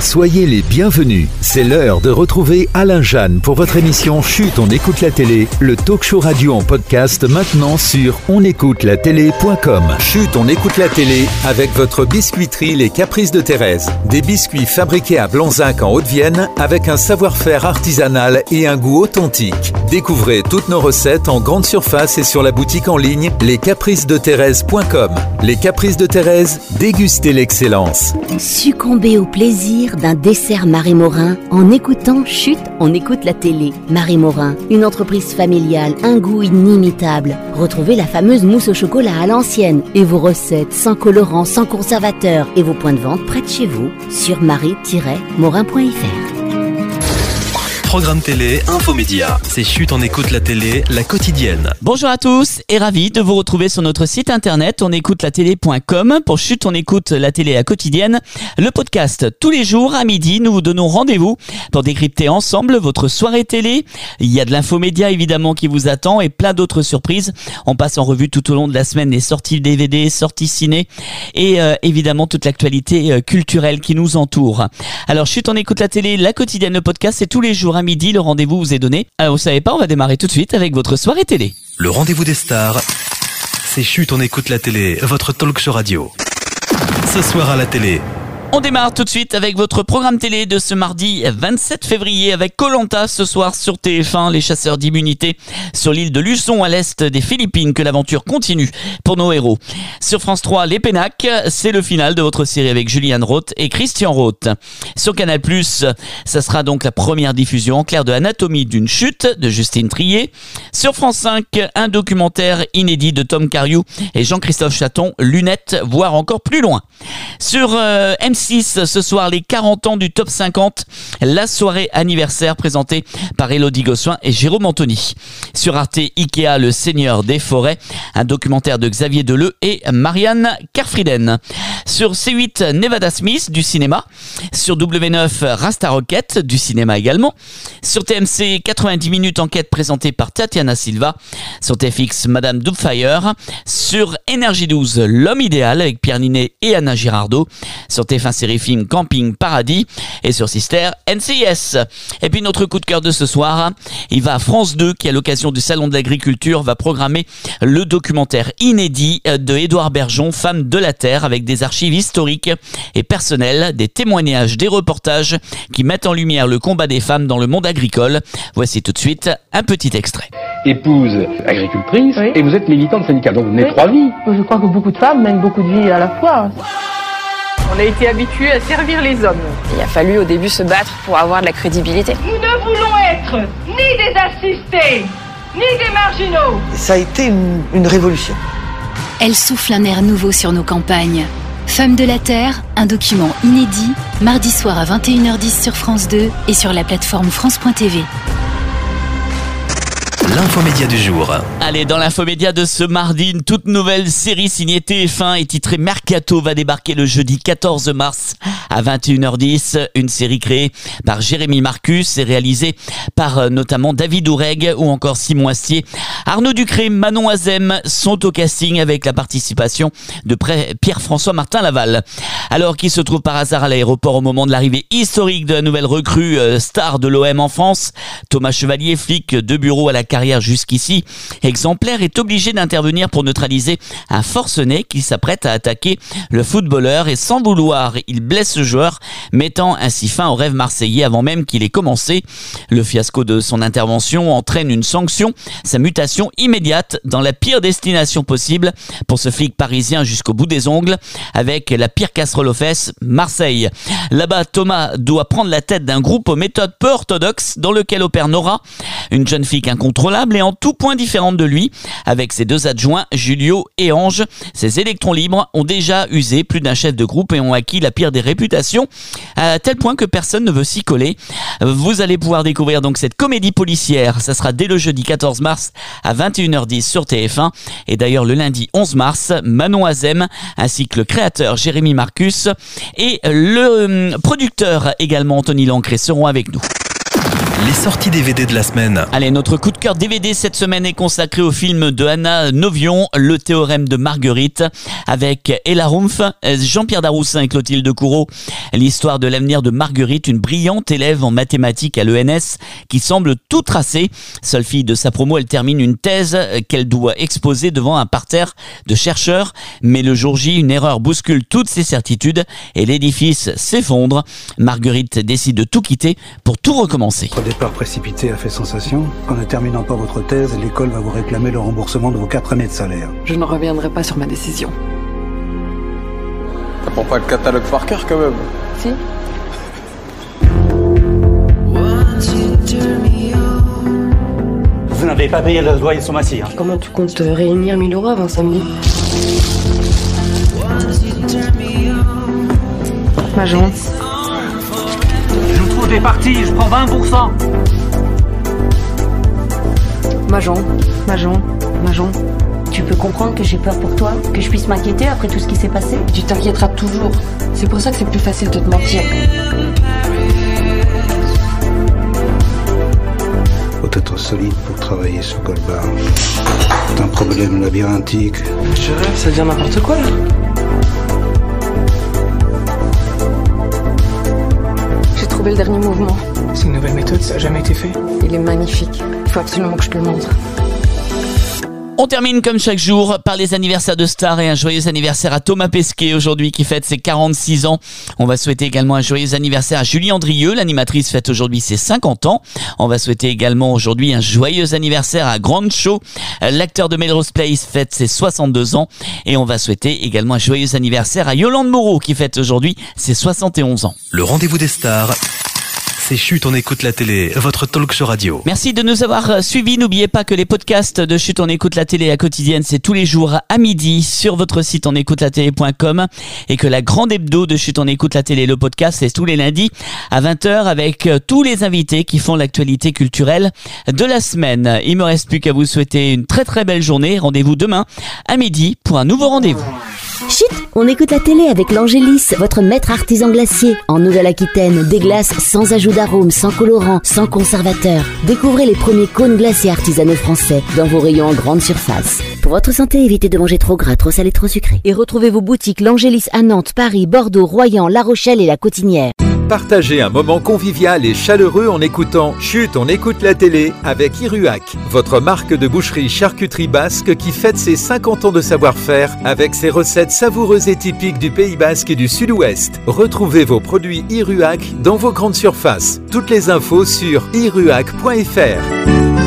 Soyez les bienvenus. C'est l'heure de retrouver Alain Jeanne pour votre émission Chute, on écoute la télé, le talk show radio en podcast maintenant sur onécoutelatélé.com. Chute, on écoute la télé avec votre biscuiterie Les Caprices de Thérèse. Des biscuits fabriqués à Blanzac en Haute-Vienne avec un savoir-faire artisanal et un goût authentique. Découvrez toutes nos recettes en grande surface et sur la boutique en ligne lescapricesdethérèse.com. Les Caprices de Thérèse, dégustez l'excellence. Succombez au plaisir d'un dessert Marie Morin en écoutant Chute, on écoute la télé. Marie Morin, une entreprise familiale, un goût inimitable. Retrouvez la fameuse mousse au chocolat à l'ancienne et vos recettes sans colorant, sans conservateur et vos points de vente près de chez vous sur marie-morin.fr. Programme télé, infomédia. C'est chute en écoute la télé, la quotidienne. Bonjour à tous et ravi de vous retrouver sur notre site internet onécoutelatélé.com pour chute on écoute la télé à quotidienne. Le podcast tous les jours à midi, nous vous donnons rendez-vous pour décrypter ensemble votre soirée télé. Il y a de l'infomédia évidemment qui vous attend et plein d'autres surprises. On passe en revue tout au long de la semaine les sorties DVD, sorties ciné et euh, évidemment toute l'actualité euh, culturelle qui nous entoure. Alors chute on écoute la télé, la quotidienne, le podcast c'est tous les jours à midi, le rendez-vous vous est donné. Alors vous savez pas, on va démarrer tout de suite avec votre soirée télé. Le rendez-vous des stars. C'est chute on écoute la télé, votre talk show radio. Ce soir à la télé, On démarre tout de suite avec votre programme télé de ce mardi 27 février avec Colanta ce soir sur TF1, les chasseurs d'immunité sur l'île de Luçon à l'est des Philippines que l'aventure continue pour nos héros. Sur France 3, Les Pénacs, c'est le final de votre série avec Julianne Roth et Christian Roth. Sur Canal+, ça sera donc la première diffusion en clair de Anatomie d'une chute de Justine Trier. Sur France 5, un documentaire inédit de Tom Cariou et Jean-Christophe Chaton, Lunettes, voire encore plus loin. Euh, M6, ce soir, les 40 ans du Top 50, la soirée anniversaire présentée par Elodie Gossuin et Jérôme Anthony. Sur Arte, Ikea, le seigneur des forêts, un documentaire de Xavier Deleu et Marianne Carfriden. Sur C8, Nevada Smith du cinéma. Sur W9, Rasta Rocket du cinéma également. Sur TMC, 90 minutes enquête présentée par Tatiana Silva. Sur TFX, Madame Doubtfire. Sur Énergie 12, L'homme idéal avec Pierre Ninet et Anna Girardot. Sur TF1 série film Camping Paradis. Et sur Sister, NCIS. Et puis notre coup de cœur de ce soir, il va à France 2 qui à l'occasion du Salon de l'Agriculture va programmer le documentaire inédit de Édouard Bergeon, Femme de la Terre, avec des archives historiques et personnelles, des témoignages, des reportages qui mettent en lumière le combat des femmes dans le monde agricole. Voici tout de suite un petit extrait. épouse agricultrice Oui. et vous êtes militante syndicale. Donc vous menez Oui. trois vies. Je crois que beaucoup de femmes mènent beaucoup de vies à la fois. On a été habitués à servir les hommes. Il a fallu au début se battre pour avoir de la crédibilité. Nous ne voulons être ni des assistés, ni des marginaux. Ça a été une, une révolution. Elle souffle un air nouveau sur nos campagnes. Femmes de la Terre, un document inédit, mardi soir à 21h10 sur France 2 et sur la plateforme France.tv. l'infomédia du jour. Allez, dans l'infomédia de ce mardi, une toute nouvelle série signée TF1 et titrée Mercato va débarquer le jeudi 14 mars à 21h10. Une série créée par Jérémy Marcus et réalisée par euh, notamment David Oureg ou encore Simon Astier. Arnaud Ducré, Manon Azem sont au casting avec la participation de Pierre-François Martin Laval. Alors qu'il se trouve par hasard à l'aéroport au moment de l'arrivée historique de la nouvelle recrue euh, star de l'OM en France, Thomas Chevalier, flic de bureau à la carrière jusqu'ici, exemplaire, est obligé d'intervenir pour neutraliser un forcené qui s'apprête à attaquer le footballeur et sans vouloir, il blesse ce joueur, mettant ainsi fin au rêve marseillais avant même qu'il ait commencé. Le fiasco de son intervention entraîne une sanction, sa mutation immédiate dans la pire destination possible pour ce flic parisien jusqu'au bout des ongles, avec la pire casserole aux fesses, Marseille. Là-bas, Thomas doit prendre la tête d'un groupe aux méthodes peu orthodoxes dans lequel opère Nora, une jeune fille incontrôlable et en tout point différente de lui, avec ses deux adjoints, Julio et Ange. Ces électrons libres ont déjà usé plus d'un chef de groupe et ont acquis la pire des réputations, à tel point que personne ne veut s'y coller. Vous allez pouvoir découvrir donc cette comédie policière. Ça sera dès le jeudi 14 mars à 21h10 sur TF1. Et d'ailleurs, le lundi 11 mars, Manon Azem, ainsi que le créateur Jérémy Marcus et le euh, producteur également Anthony Lancré seront avec nous. Les sorties DVD de la semaine. Allez, notre coup de cœur DVD cette semaine est consacré au film de Anna Novion, Le théorème de Marguerite, avec Ella Rumpf, Jean-Pierre Daroussin et Clotilde Courreau. L'histoire de l'avenir de Marguerite, une brillante élève en mathématiques à l'ENS qui semble tout tracer. Seule fille de sa promo, elle termine une thèse qu'elle doit exposer devant un parterre de chercheurs. Mais le jour J, une erreur bouscule toutes ses certitudes et l'édifice s'effondre. Marguerite décide de tout quitter pour tout recommencer. Départ précipité a fait sensation. En ne terminant pas votre thèse, l'école va vous réclamer le remboursement de vos quatre années de salaire. Je ne reviendrai pas sur ma décision. T'apprends pas le catalogue par cœur quand même Si. Vous n'avez pas payé le loyer sur Massy. Hein. Comment tu comptes réunir 1000 euros avant samedi? Majon. Je vous trouve des parties, je prends 20%. Majon, Majon, Majon. Tu peux comprendre que j'ai peur pour toi, que je puisse m'inquiéter après tout ce qui s'est passé tu t'inquiéteras toujours. C'est pour ça que c'est plus facile de te mentir. Faut être solide pour travailler sur Goldbar. C'est un problème labyrinthique. Je rêve, ça devient n'importe quoi là. Trouvé le dernier mouvement. C'est une nouvelle méthode, ça a jamais été fait. Il est magnifique. Il faut absolument que je te le montre. On termine comme chaque jour par les anniversaires de stars et un joyeux anniversaire à Thomas Pesquet aujourd'hui qui fête ses 46 ans. On va souhaiter également un joyeux anniversaire à Julie Andrieux, l'animatrice fête aujourd'hui ses 50 ans. On va souhaiter également aujourd'hui un joyeux anniversaire à Grand Show, l'acteur de Melrose Place fête ses 62 ans et on va souhaiter également un joyeux anniversaire à Yolande Moreau qui fête aujourd'hui ses 71 ans. Le rendez-vous des stars. C'est Chut, on écoute la télé, votre talk show radio. Merci de nous avoir suivis. N'oubliez pas que les podcasts de Chut, on écoute la télé à quotidienne, c'est tous les jours à midi sur votre site on écoute la télé.com et que la grande hebdo de Chut, on écoute la télé, le podcast, c'est tous les lundis à 20h avec euh, tous les invités qui font l'actualité culturelle de la semaine. Il me reste plus qu'à vous souhaiter une très très belle journée. Rendez-vous demain à midi pour un nouveau rendez-vous. Chut, on écoute la télé avec l'Angélis, votre maître artisan glacier. En Nouvelle-Aquitaine, des glaces sans ajout d'arôme, sans colorant, sans conservateur. Découvrez les premiers cônes glacés artisanaux français dans vos rayons en grande surface. Pour votre santé, évitez de manger trop gras, trop salé, trop sucré. Et retrouvez vos boutiques l'Angélis à Nantes, Paris, Bordeaux, Royan, La Rochelle et La Cotinière. Partagez un moment convivial et chaleureux en écoutant Chut, on écoute la télé avec Iruac, votre marque de boucherie charcuterie basque qui fête ses 50 ans de savoir-faire avec ses recettes savoureuses et typiques du Pays basque et du Sud-Ouest. Retrouvez vos produits Iruac dans vos grandes surfaces. Toutes les infos sur iruac.fr.